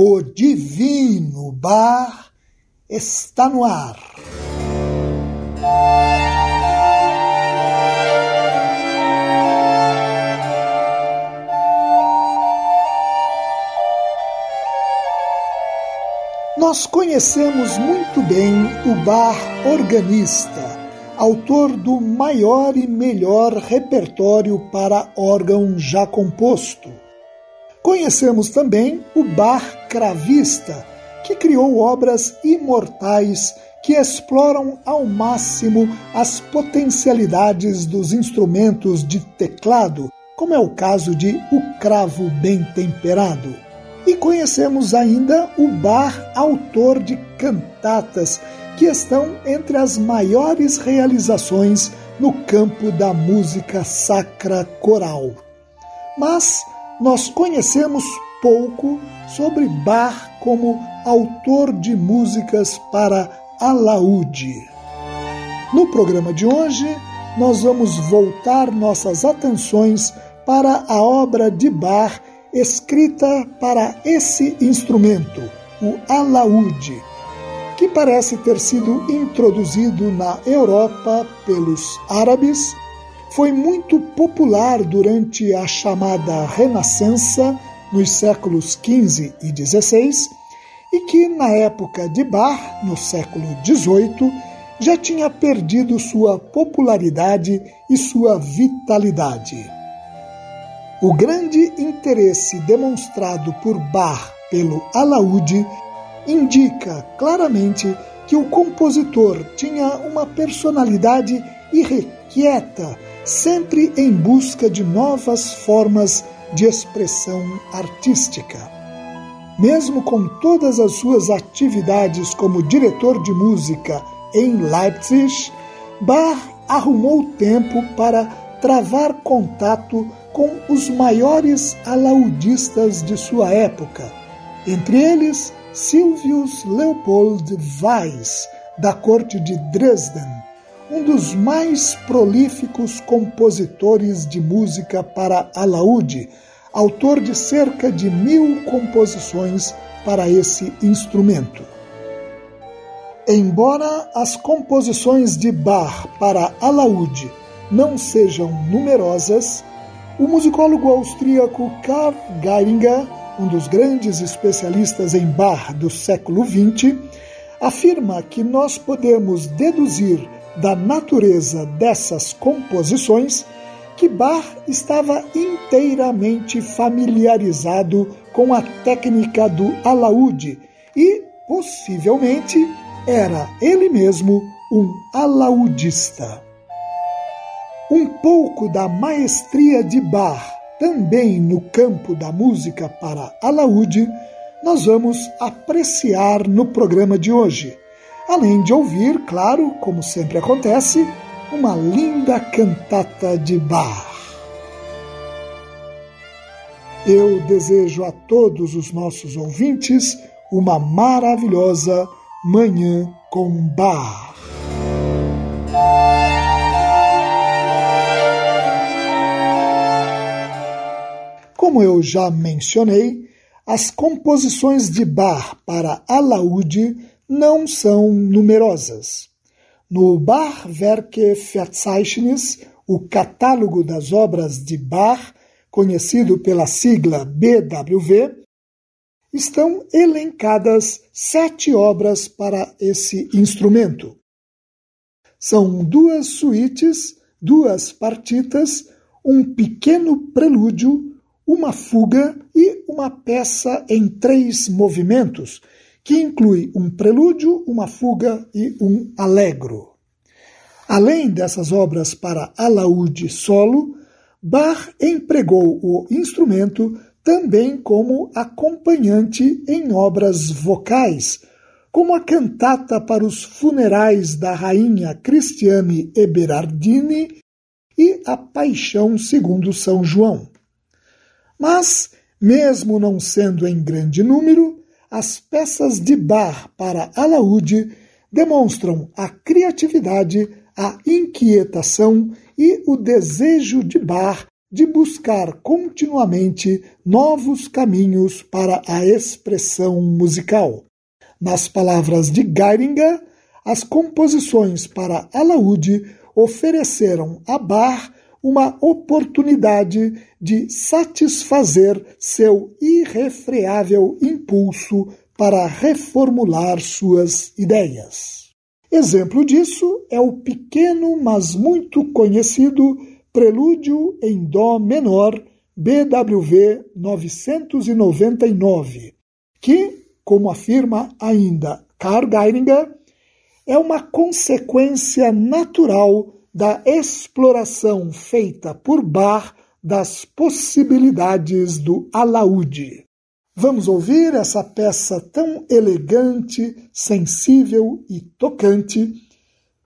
o Divino Bar está no ar. Nós conhecemos muito bem o Bar organista, autor do maior e melhor repertório para órgão já composto Conhecemos também o Bar cravista, que criou obras imortais que exploram ao máximo as potencialidades dos instrumentos de teclado, como é o caso de O Cravo Bem Temperado. E conhecemos ainda o Bar autor de cantatas, que estão entre as maiores realizações no campo da música sacra coral. Mas nós conhecemos pouco sobre Bach como autor de músicas para alaúde. No programa de hoje, nós vamos voltar nossas atenções para a obra de Bach escrita para esse instrumento, o alaúde, que parece ter sido introduzido na Europa pelos árabes foi muito popular durante a chamada Renascença nos séculos XV e XVI e que, na época de Bach, no século XVIII, já tinha perdido sua popularidade e sua vitalidade. O grande interesse demonstrado por Bach pelo alaúde indica claramente que o compositor tinha uma personalidade irrequieta sempre em busca de novas formas de expressão artística. Mesmo com todas as suas atividades como diretor de música em Leipzig, Bach arrumou tempo para travar contato com os maiores alaudistas de sua época, entre eles Silvius Leopold Weiss, da corte de Dresden, um dos mais prolíficos compositores de música para alaúde, autor de cerca de mil composições para esse instrumento. Embora as composições de Bach para alaúde não sejam numerosas, o musicólogo austríaco Karl Geiringer, um dos grandes especialistas em Bach do século XX, afirma que nós podemos deduzir da natureza dessas composições que Bach estava inteiramente familiarizado com a técnica do alaúde e, possivelmente, era ele mesmo um alaudista. Um pouco da maestria de Bach também no campo da música para alaúde nós vamos apreciar no programa de hoje além de ouvir, claro, como sempre acontece, uma linda cantata de Bach. Eu desejo a todos os nossos ouvintes uma maravilhosa Manhã com Bach. Como eu já mencionei, as composições de Bach para alaúde não são numerosas. No Bachwerke Verzeichnis, o catálogo das obras de Bach, conhecido pela sigla BWV, estão elencadas sete obras para esse instrumento. São duas suítes, duas partitas, um pequeno prelúdio, uma fuga e uma peça em três movimentos, que inclui um prelúdio, uma fuga e um allegro. Além dessas obras para alaúde solo, Bach empregou o instrumento também como acompanhante em obras vocais, como a cantata para os funerais da rainha Cristiane Eberardini e a Paixão segundo São João. Mas, mesmo não sendo em grande número, as peças de bar para alaúde demonstram a criatividade, a inquietação e o desejo de Bar de buscar continuamente novos caminhos para a expressão musical. Nas palavras de Geiringer, as composições para alaúde ofereceram a Bach uma oportunidade de satisfazer seu irrefreável impulso para reformular suas ideias. Exemplo disso é o pequeno, mas muito conhecido Prelúdio em Dó menor, BWV 999, que, como afirma ainda Karl Geiringer, é uma consequência natural da exploração feita por Bach das possibilidades do alaúde. Vamos ouvir essa peça tão elegante, sensível e tocante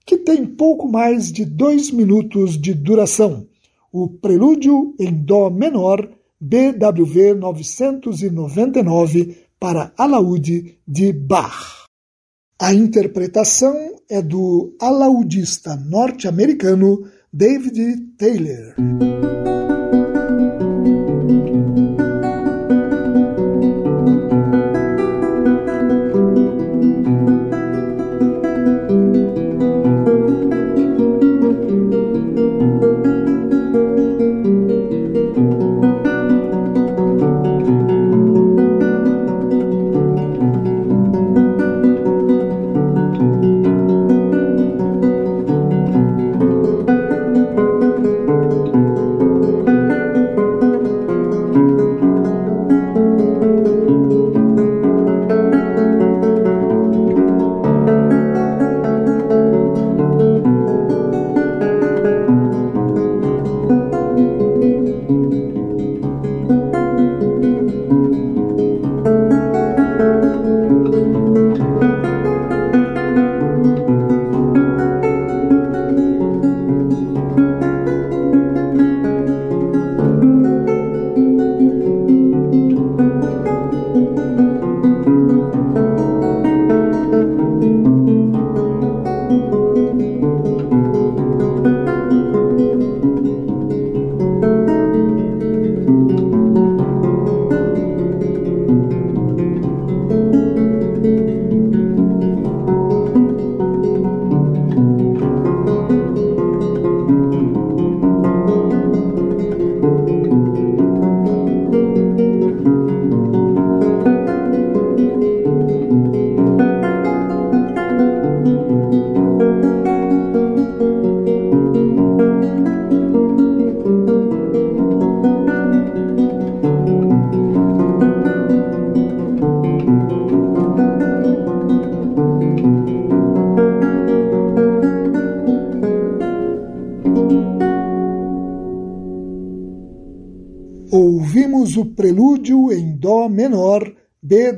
que tem pouco mais de dois minutos de duração. O Prelúdio em Dó menor, BWV 999, para alaúde de Bach. A interpretação é do alaudista norte-americano David Taylor.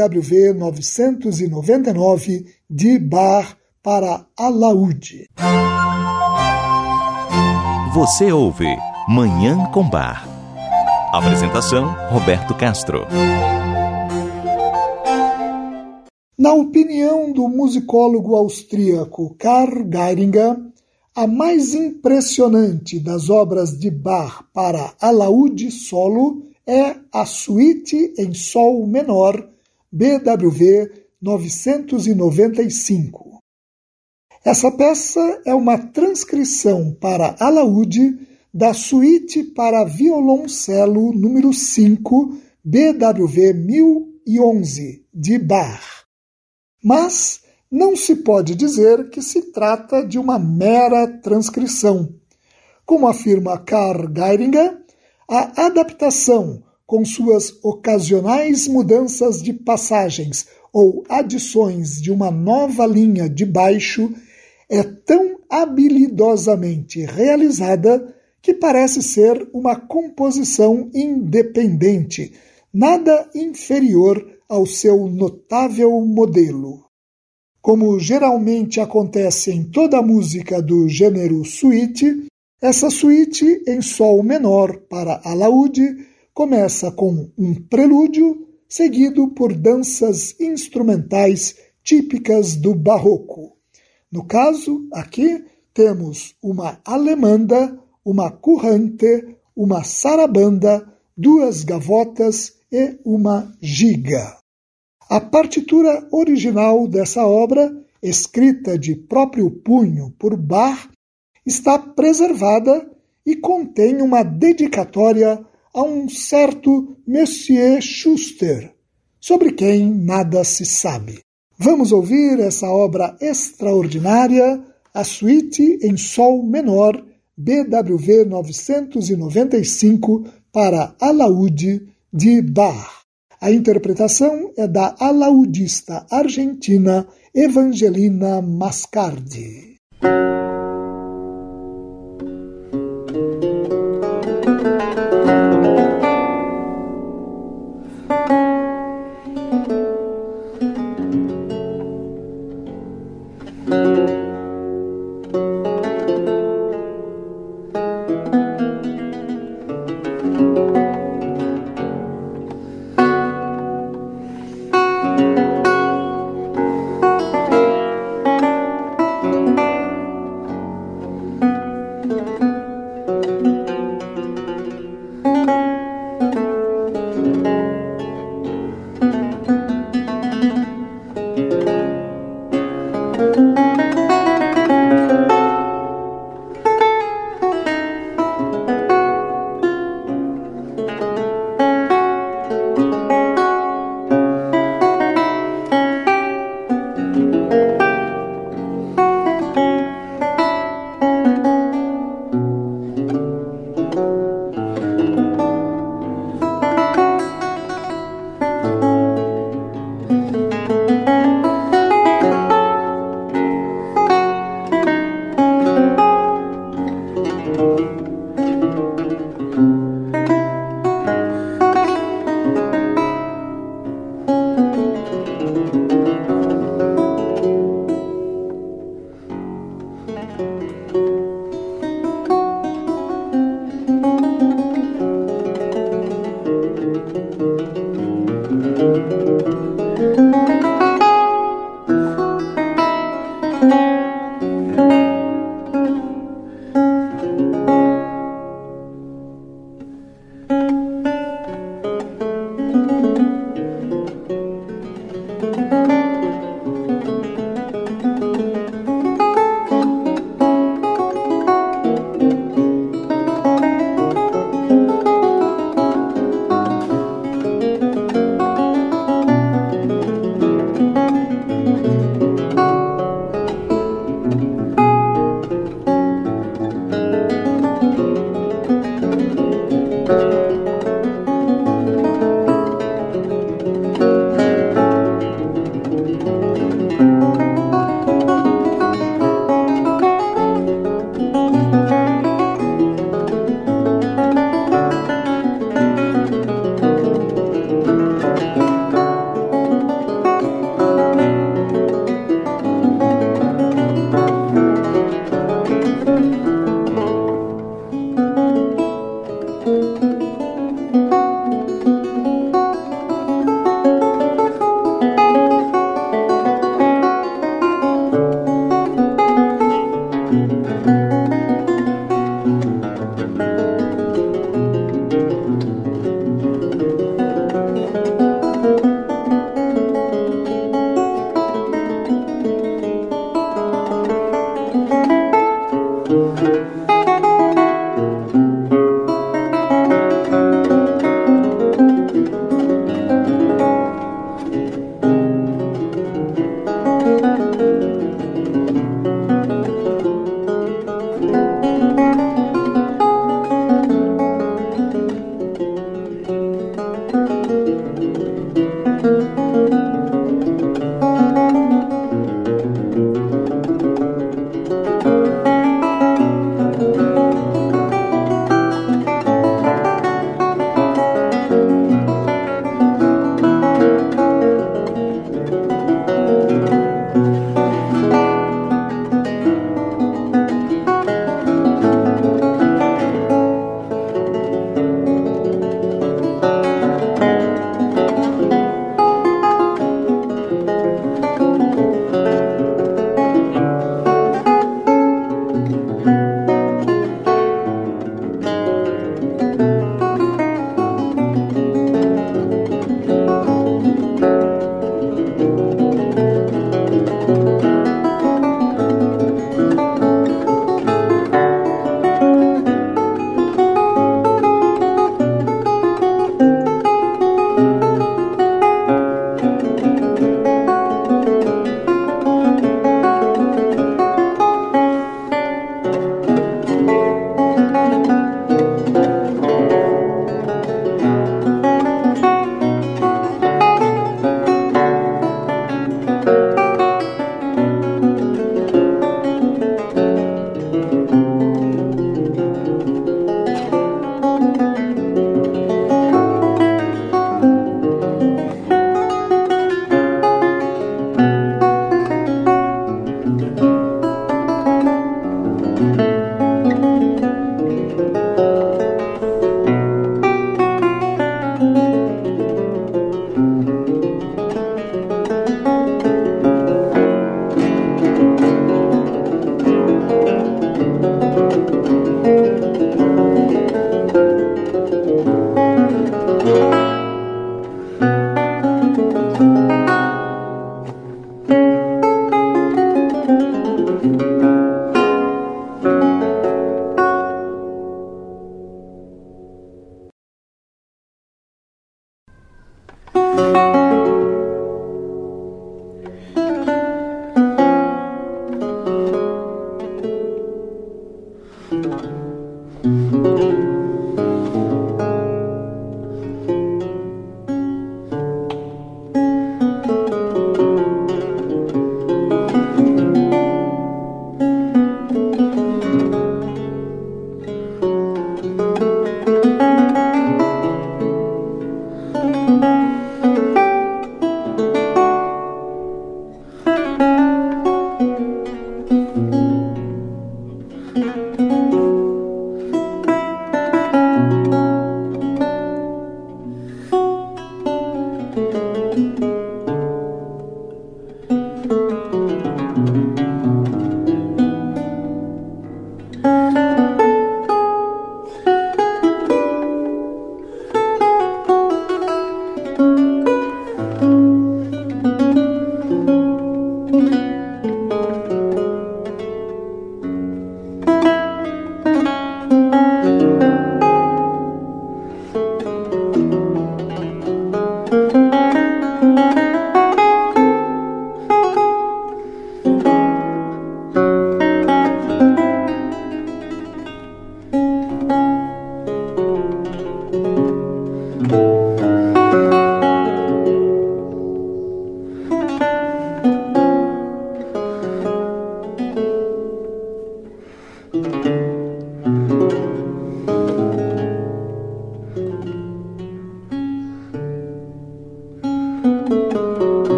BWV 999, de Bar para Alaúde. Você ouve Manhã com Bar. Apresentação: Roberto Castro. Na opinião do musicólogo austríaco Karl Geiringer, a mais impressionante das obras de Bach para alaúde solo é a suíte em Sol menor, BWV 995. Essa peça é uma transcrição para alaúde da suíte para violoncelo número 5, BWV 1011, de Bach. Mas não se pode dizer que se trata de uma mera transcrição. Como afirma Karl Geiringer, a adaptação, com suas ocasionais mudanças de passagens ou adições de uma nova linha de baixo, é tão habilidosamente realizada que parece ser uma composição independente, nada inferior ao seu notável modelo. Como geralmente acontece em toda a música do gênero suíte, essa suíte em sol menor para alaúde começa com um prelúdio, seguido por danças instrumentais típicas do barroco. No caso, aqui temos uma alemanda, uma currante, uma sarabanda, duas gavotas e uma giga. A partitura original dessa obra, escrita de próprio punho por Bach, está preservada e contém uma dedicatória a um certo Monsieur Schuster, sobre quem nada se sabe. Vamos ouvir essa obra extraordinária, a suíte em sol menor, BWV 995, para alaúde de Bach. A interpretação é da alaudista argentina Evangelina Mascardi.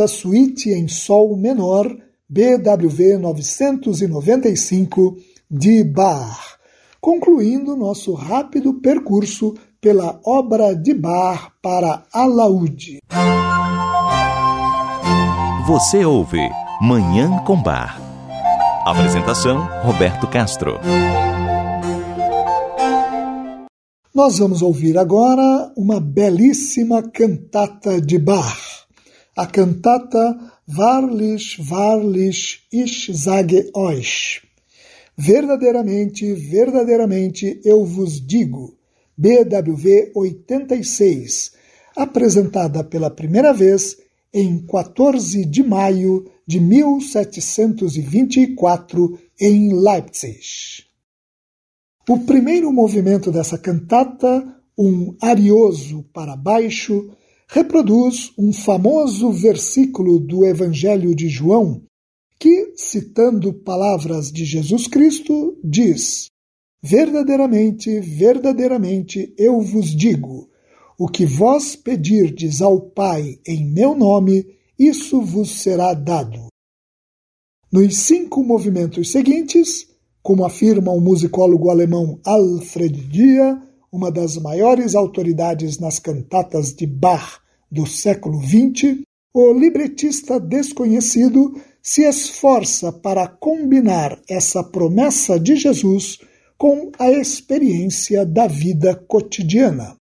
A suíte em Sol menor, BWV 995, de Bach, concluindo nosso rápido percurso pela obra de Bach para alaúde. Você ouve Manhã com Bar. Apresentação: Roberto Castro. Nós vamos ouvir agora uma belíssima cantata de Bach, a cantata Wahrlich, wahrlich, ich sage euch. Verdadeiramente, verdadeiramente eu vos digo. BWV 86, apresentada pela primeira vez em 14 de maio de 1724 em Leipzig. O primeiro movimento dessa cantata, um arioso para baixo, reproduz um famoso versículo do Evangelho de João, que, citando palavras de Jesus Cristo, diz: Verdadeiramente, verdadeiramente eu vos digo: o que vós pedirdes ao Pai em meu nome, isso vos será dado. Nos cinco movimentos seguintes, como afirma o musicólogo alemão Alfred Dia, uma das maiores autoridades nas cantatas de Bach do século XX, o libretista desconhecido se esforça para combinar essa promessa de Jesus com a experiência da vida cotidiana.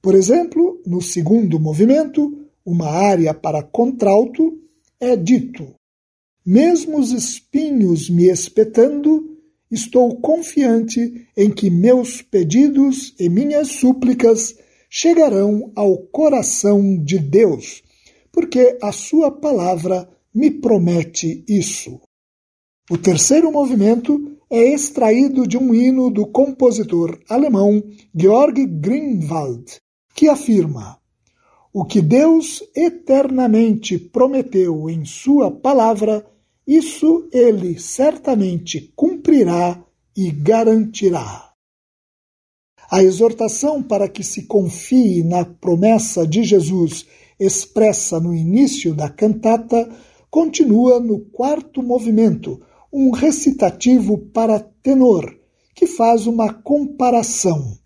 Por exemplo, no segundo movimento, uma área para contralto, é dito: Mesmo os espinhos me espetando, estou confiante em que meus pedidos e minhas súplicas chegarão ao coração de Deus, porque a sua palavra me promete isso. O terceiro movimento é extraído de um hino do compositor alemão Georg Grünwald, que afirma: O que Deus eternamente prometeu em Sua palavra, isso ele certamente cumprirá e garantirá. A exortação para que se confie na promessa de Jesus expressa no início da cantata continua no quarto movimento, um recitativo para tenor, que faz uma comparação.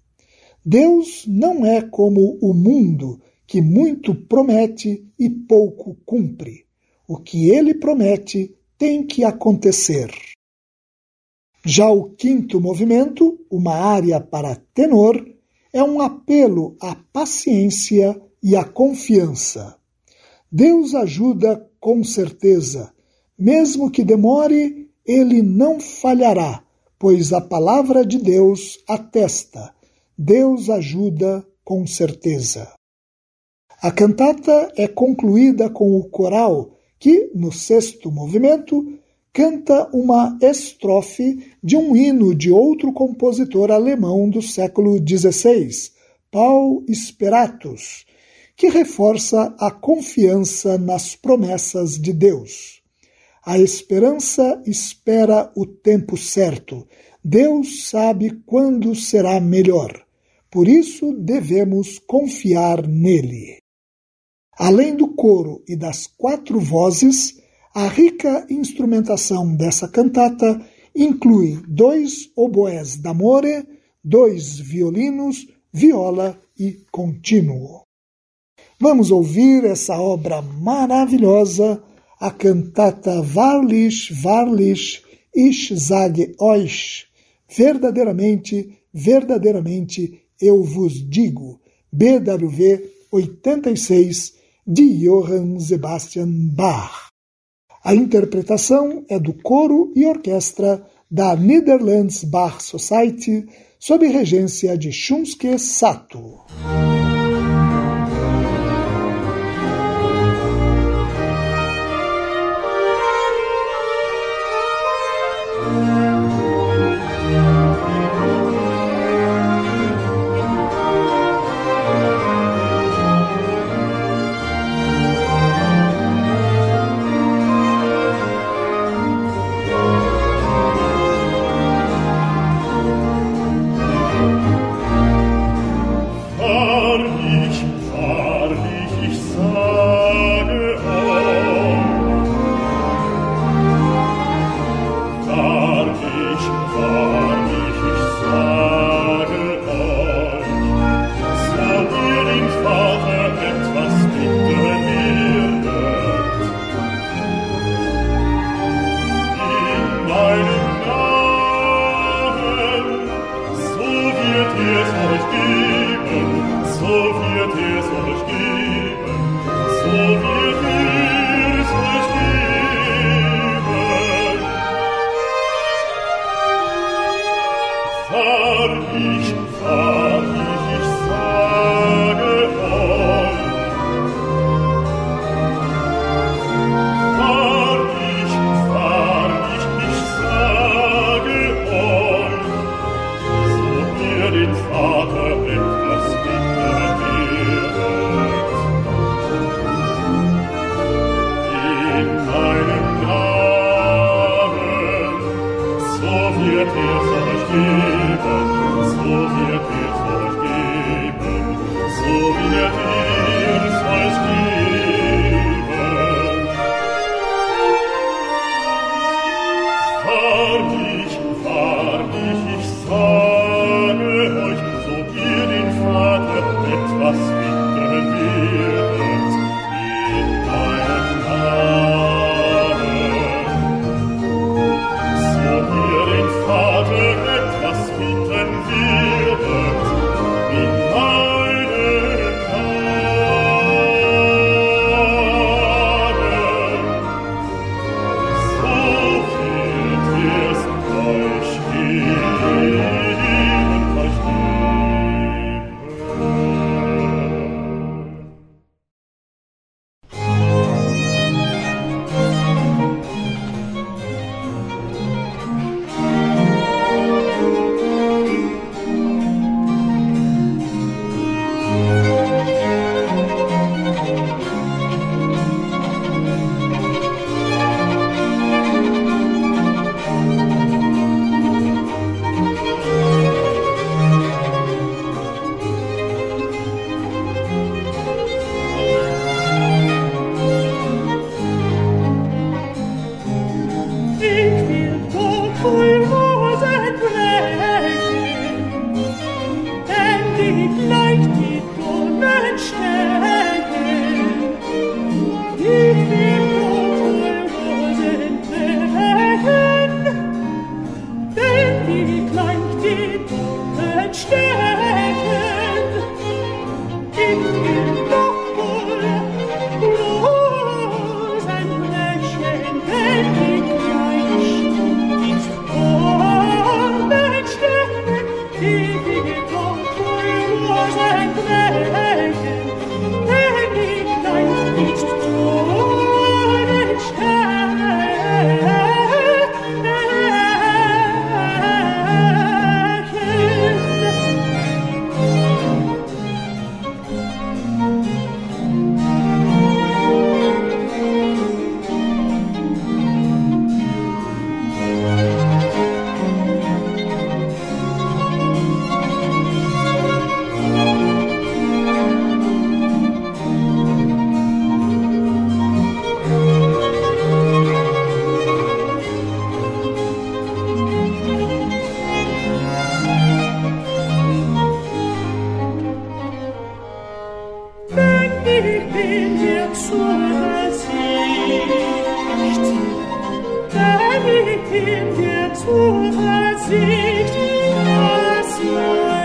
Deus não é como o mundo, que muito promete e pouco cumpre. O que ele promete tem que acontecer. Já o quinto movimento, uma área para tenor, é um apelo à paciência e à confiança. Deus ajuda com certeza, mesmo que demore ele não falhará, pois a palavra de Deus atesta. Deus ajuda com certeza. A cantata é concluída com o coral, que, no sexto movimento, canta uma estrofe de um hino de outro compositor alemão do século XVI, Paul Speratus, que reforça a confiança nas promessas de Deus. A esperança espera o tempo certo. Deus sabe quando será melhor. Por isso devemos confiar nele. Além do coro e das quatro vozes, a rica instrumentação dessa cantata inclui dois oboés d'amore, dois violinos, viola e contínuo. Vamos ouvir essa obra maravilhosa a cantata Wahrlich, Wahrlich, ich sage euch, verdadeiramente, verdadeiramente eu vos digo, BWV 86, de Johann Sebastian Bach. A interpretação é do coro e orquestra da Netherlands Bach Society, sob regência de Shunsuke Sato. Ich bin dir Zuversicht, dass mein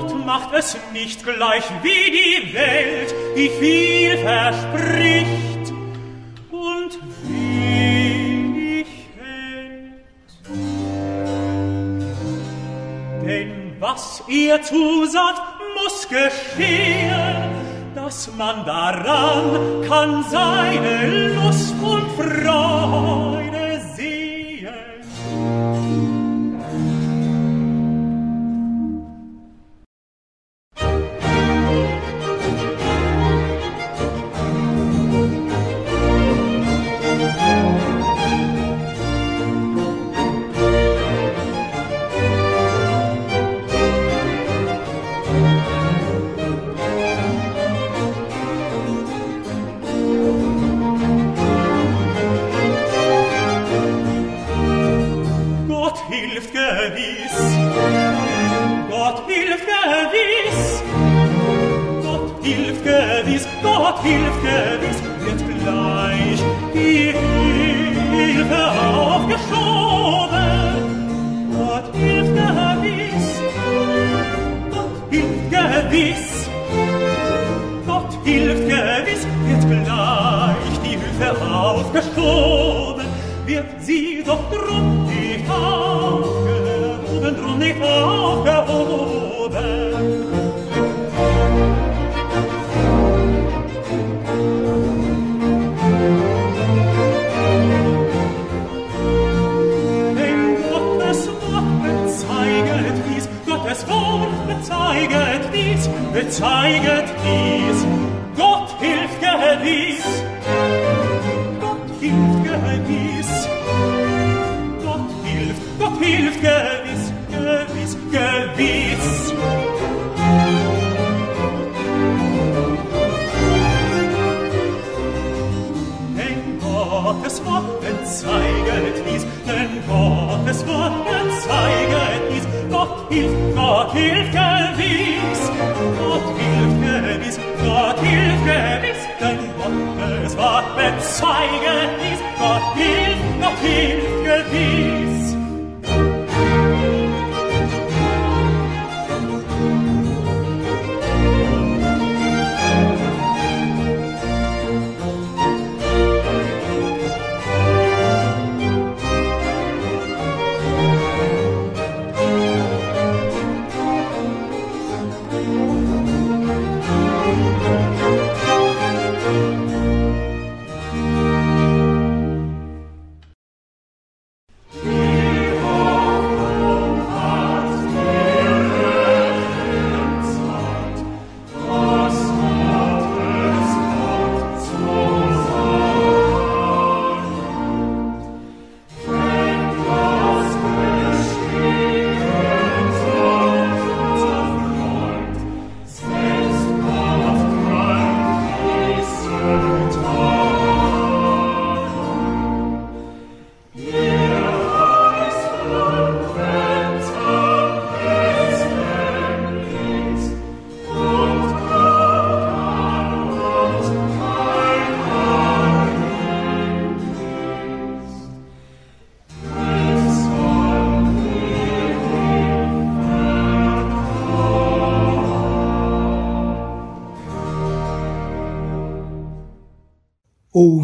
Gott macht es nicht gleich wie die Welt, die viel verspricht und wenig hält. Denn was ihr zusagt, muss geschehen, dass man daran kann seine Lust und Freude zeiget dies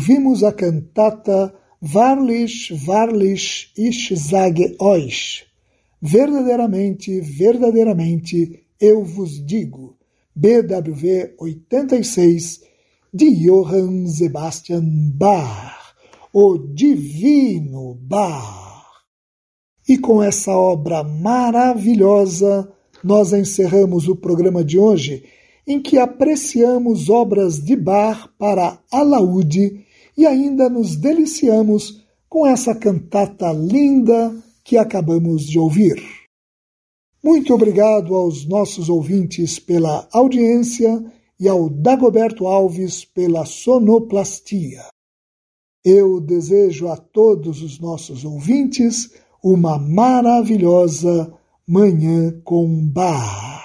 ouvimos a cantata Varlich, Varlich, ich sage euch. Verdadeiramente, verdadeiramente, eu vos digo. BWV 86, de Johann Sebastian Bach, o Divino Bach. E com essa obra maravilhosa, nós encerramos o programa de hoje em que apreciamos obras de Bach para alaúde e ainda nos deliciamos com essa cantata linda que acabamos de ouvir. Muito obrigado aos nossos ouvintes pela audiência e ao Dagoberto Alves pela sonoplastia. Eu desejo a todos os nossos ouvintes uma maravilhosa Manhã com Bar.